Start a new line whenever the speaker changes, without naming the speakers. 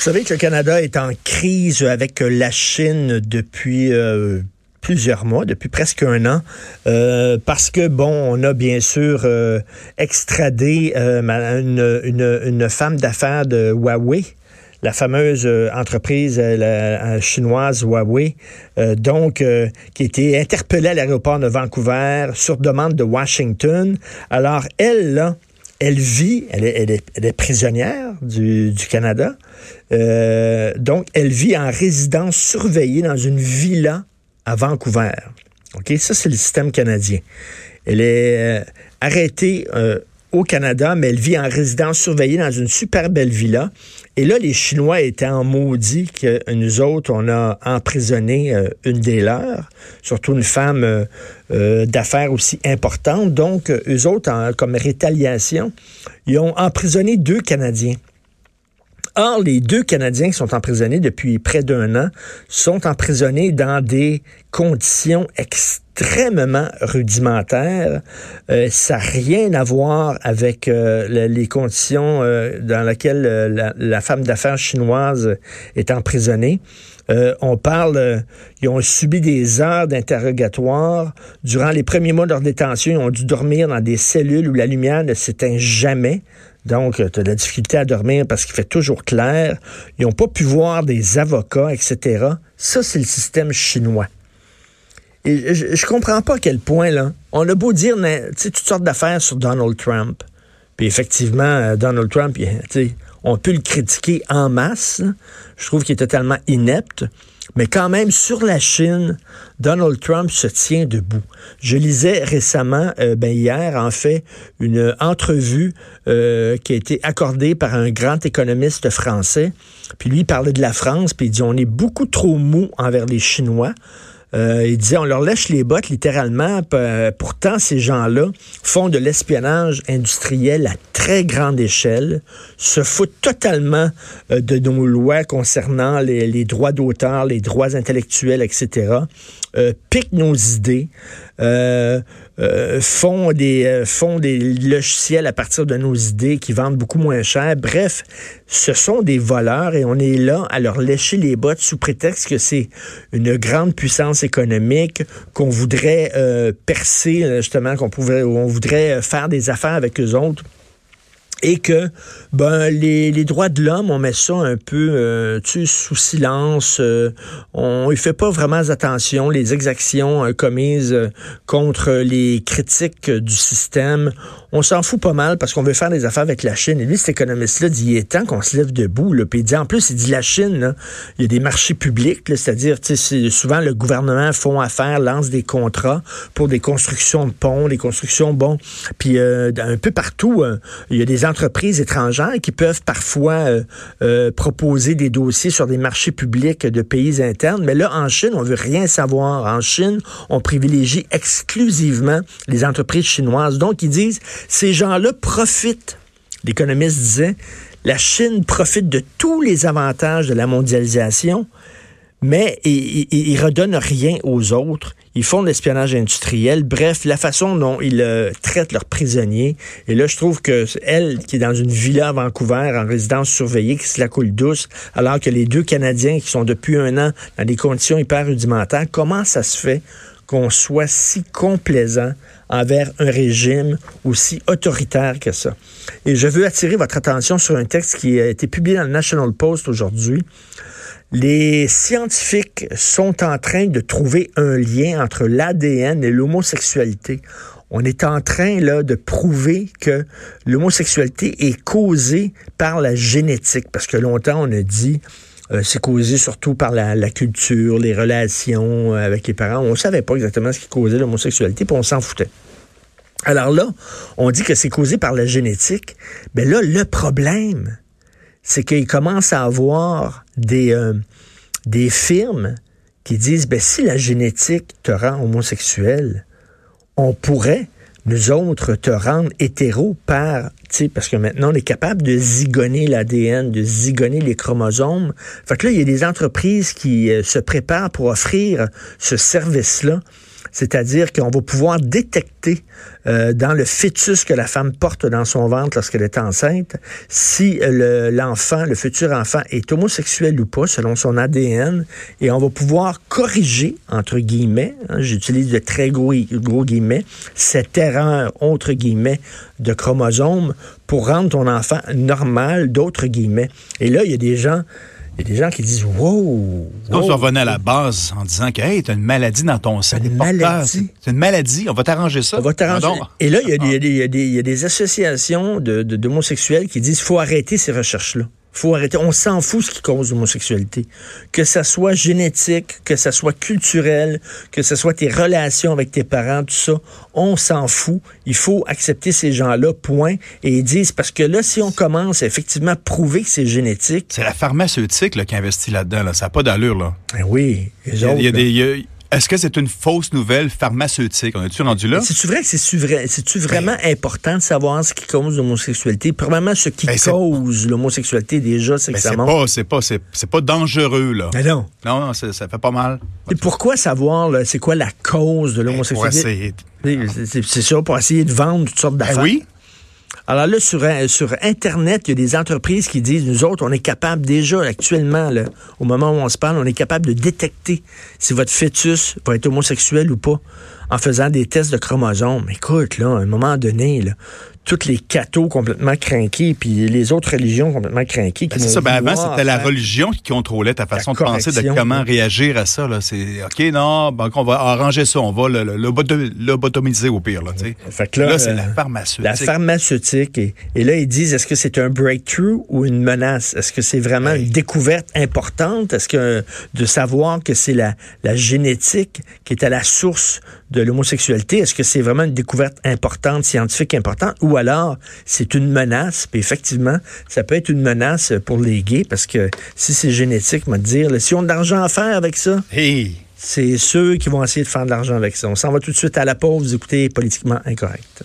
Vous savez que le Canada est en crise avec la Chine depuis euh, plusieurs mois, depuis presque un an, euh, parce que, bon, on a bien sûr euh, extradé une, une, femme d'affaires de Huawei, la fameuse entreprise chinoise Huawei, donc qui a été interpellée à l'aéroport de Vancouver sur demande de Washington. Alors, elle, là, elle vit, elle est, prisonnière du, du Canada. Euh, donc, elle vit en résidence surveillée dans une villa à Vancouver. OK? Ça, c'est le système canadien. Elle est euh, arrêtée euh, au Canada, mais elle vit en résidence surveillée dans une super belle villa. Et là, les Chinois étaient en maudit que nous autres, on a emprisonné euh, une des leurs, surtout une femme euh, euh, d'affaires aussi importante. Donc, eux autres, comme rétaliation, ils ont emprisonné deux Canadiens. Or, les deux Canadiens qui sont emprisonnés depuis près d'un an sont emprisonnés dans des conditions extrêmement rudimentaires. Euh, ça n'a rien à voir avec euh, les conditions euh, dans lesquelles la, la, femme d'affaires chinoise est emprisonnée. on parle, ils ont subi des heures d'interrogatoire. Durant les premiers mois de leur détention, ils ont dû dormir dans des cellules où la lumière ne s'éteint jamais. Donc, tu as de la difficulté à dormir parce qu'il fait toujours clair. Ils n'ont pas pu voir des avocats, etc. Ça, c'est le système chinois. Et je, ne comprends pas à quel point, là, on a beau dire toutes sortes d'affaires sur Donald Trump. Puis effectivement, euh, Donald Trump, on peut le critiquer en masse. Je trouve qu'il est totalement inepte. Mais quand même, sur la Chine, Donald Trump se tient debout. Je lisais récemment, euh, ben hier, en fait, une entrevue euh, qui a été accordée par un grand économiste français. Puis lui, il parlait de la France, puis il dit, on est beaucoup trop mou envers les Chinois. Euh, il disait, on leur lèche les bottes littéralement. Pourtant, ces gens-là font de l'espionnage industriel à très grande échelle, se foutent totalement euh, de nos lois concernant les, droits d'auteur, les droits intellectuels, etc. Euh, piquent nos idées. Euh, euh, font des euh, font des logiciels à partir de nos idées qui vendent beaucoup moins cher. Bref, ce sont des voleurs et on est là à leur lécher les bottes sous prétexte que c'est une grande puissance économique qu'on voudrait euh, percer justement qu'on pouvait voudrait faire des affaires avec eux autres et que ben les, les droits de l'homme on met ça un peu euh, tu sous silence euh, on ne fait pas vraiment attention les exactions euh, commises euh, contre les critiques du système on s'en fout pas mal parce qu'on veut faire des affaires avec la Chine. Et lui cet économiste là dit il est temps qu'on se lève debout là. Puis il dit en plus il dit la Chine là, il y a des marchés publics c'est-à-dire souvent le gouvernement font affaire lance des contrats pour des constructions de ponts des constructions bon puis un peu partout il y a des entreprises étrangères qui peuvent parfois euh, euh, proposer des dossiers sur des marchés publics de pays internes. Mais là, en Chine, on veut rien savoir. En Chine, on privilégie exclusivement les entreprises chinoises. Donc, ils disent, ces gens-là profitent. L'économiste disait, la Chine profite de tous les avantages de la mondialisation, mais ils, ils, redonnent rien aux autres. Ils font de l'espionnage industriel. Bref, la façon dont ils euh, traitent leurs prisonniers. Et là, je trouve que elle, qui est dans une villa à Vancouver, en résidence surveillée, qui se la coule douce, alors que les deux Canadiens qui sont depuis un an dans des conditions hyper rudimentaires, comment ça se fait qu'on soit si complaisant envers un régime aussi autoritaire que ça? Et je veux attirer votre attention sur un texte qui a été publié dans le National Post aujourd'hui. Les scientifiques sont en train de trouver un lien entre l'ADN et l'homosexualité. On est en train là de prouver que l'homosexualité est causée par la génétique, parce que longtemps on a dit euh, c'est causé surtout par la, culture, les relations euh, avec les parents. On savait pas exactement ce qui causait l'homosexualité, puis on s'en foutait. Alors là, on dit que c'est causé par la génétique. Mais là, le problème, c'est qu'il commence à avoir des, euh, des firmes qui disent, ben, si la génétique te rend homosexuel, on pourrait, nous autres, te rendre hétéro par, parce que maintenant, on est capable de zigonner l'ADN, de zigonner les chromosomes. Fait que là, il y a des entreprises qui euh, se préparent pour offrir ce service-là C'est-à-dire qu'on va pouvoir détecter euh, dans le fœtus que la femme porte dans son ventre lorsqu'elle est enceinte si l'enfant, le, futur enfant, est homosexuel ou pas selon son ADN. Et on va pouvoir corriger, entre guillemets, hein, j'utilise de très gros, guillemets, cette erreur, entre guillemets, de chromosome pour rendre ton enfant normal, d'autres guillemets. Et là, il y a des gens il y a des gens qui disent Wow!
On se revenait à la base en disant que hey, t'as une maladie dans ton sein.
Une maladie.
C'est une maladie. On va t'arranger ça.
On va t'arranger. Et là, il y, a des, il y, a des associations d'homosexuels qui disent faut arrêter ces recherches-là faut arrêter. On s'en fout ce qui cause l'homosexualité. Que ça soit génétique, que ça soit culturel, que ce soit tes relations avec tes parents, tout ça, on s'en fout. Il faut accepter ces gens-là, point. Et ils disent, parce que là, si on commence à effectivement prouver que c'est génétique...
C'est la pharmaceutique là, qui investit là-dedans. Ça n'a pas d'allure. là.
Ben oui.
il y a, des... Est-ce que c'est une fausse nouvelle pharmaceutique? On est-tu rendu là?
C'est-tu vrai que c'est-tu vraiment ben- important de savoir ce qui cause l'homosexualité? Probablement ce qui ben, cause l'homosexualité déjà, c'est que ça
monte. C'est pas, c'est pas dangereux, là.
Non.
Non, non, ça fait pas mal.
Et pourquoi savoir, c'est quoi la cause de ben, l'homosexualité? C'est ça, pour essayer de vendre toutes sortes d'affaires.
oui.
Alors là, sur, Internet, il y a des entreprises qui disent, nous autres, on est capable déjà actuellement, au moment où on se parle, on est capable de détecter si votre fœtus va être homosexuel ou pas en faisant des tests de chromosomes. Écoute, là, à un moment donné, là, toutes les cathos complètement craqués, puis les autres religions complètement craquées.
Ben, c'est ça. Ben avant, c'était la religion qui contrôlait ta façon de penser, de comment réagir à ça. C'est OK, non, ben, on va arranger ça, on va le, lobotomiser au pire. Là, fait là, c'est la euh, pharmaceutique.
La pharmaceutique. Et, là, ils disent, est-ce que c'est un breakthrough ou une menace? Est-ce que c'est vraiment une découverte importante? Est-ce que de savoir que c'est la, la génétique qui est à la source de l'homosexualité, est-ce que c'est vraiment une découverte importante, scientifique importante, ou alors c'est une menace? Puis effectivement, ça peut être une menace pour les gays, parce que si c'est génétique, on va dire, si on a de l'argent à faire avec ça, c'est ceux qui vont essayer de faire de l'argent avec ça. On s'en va tout de suite à la pause, vous écoutez Politiquement Incorrect.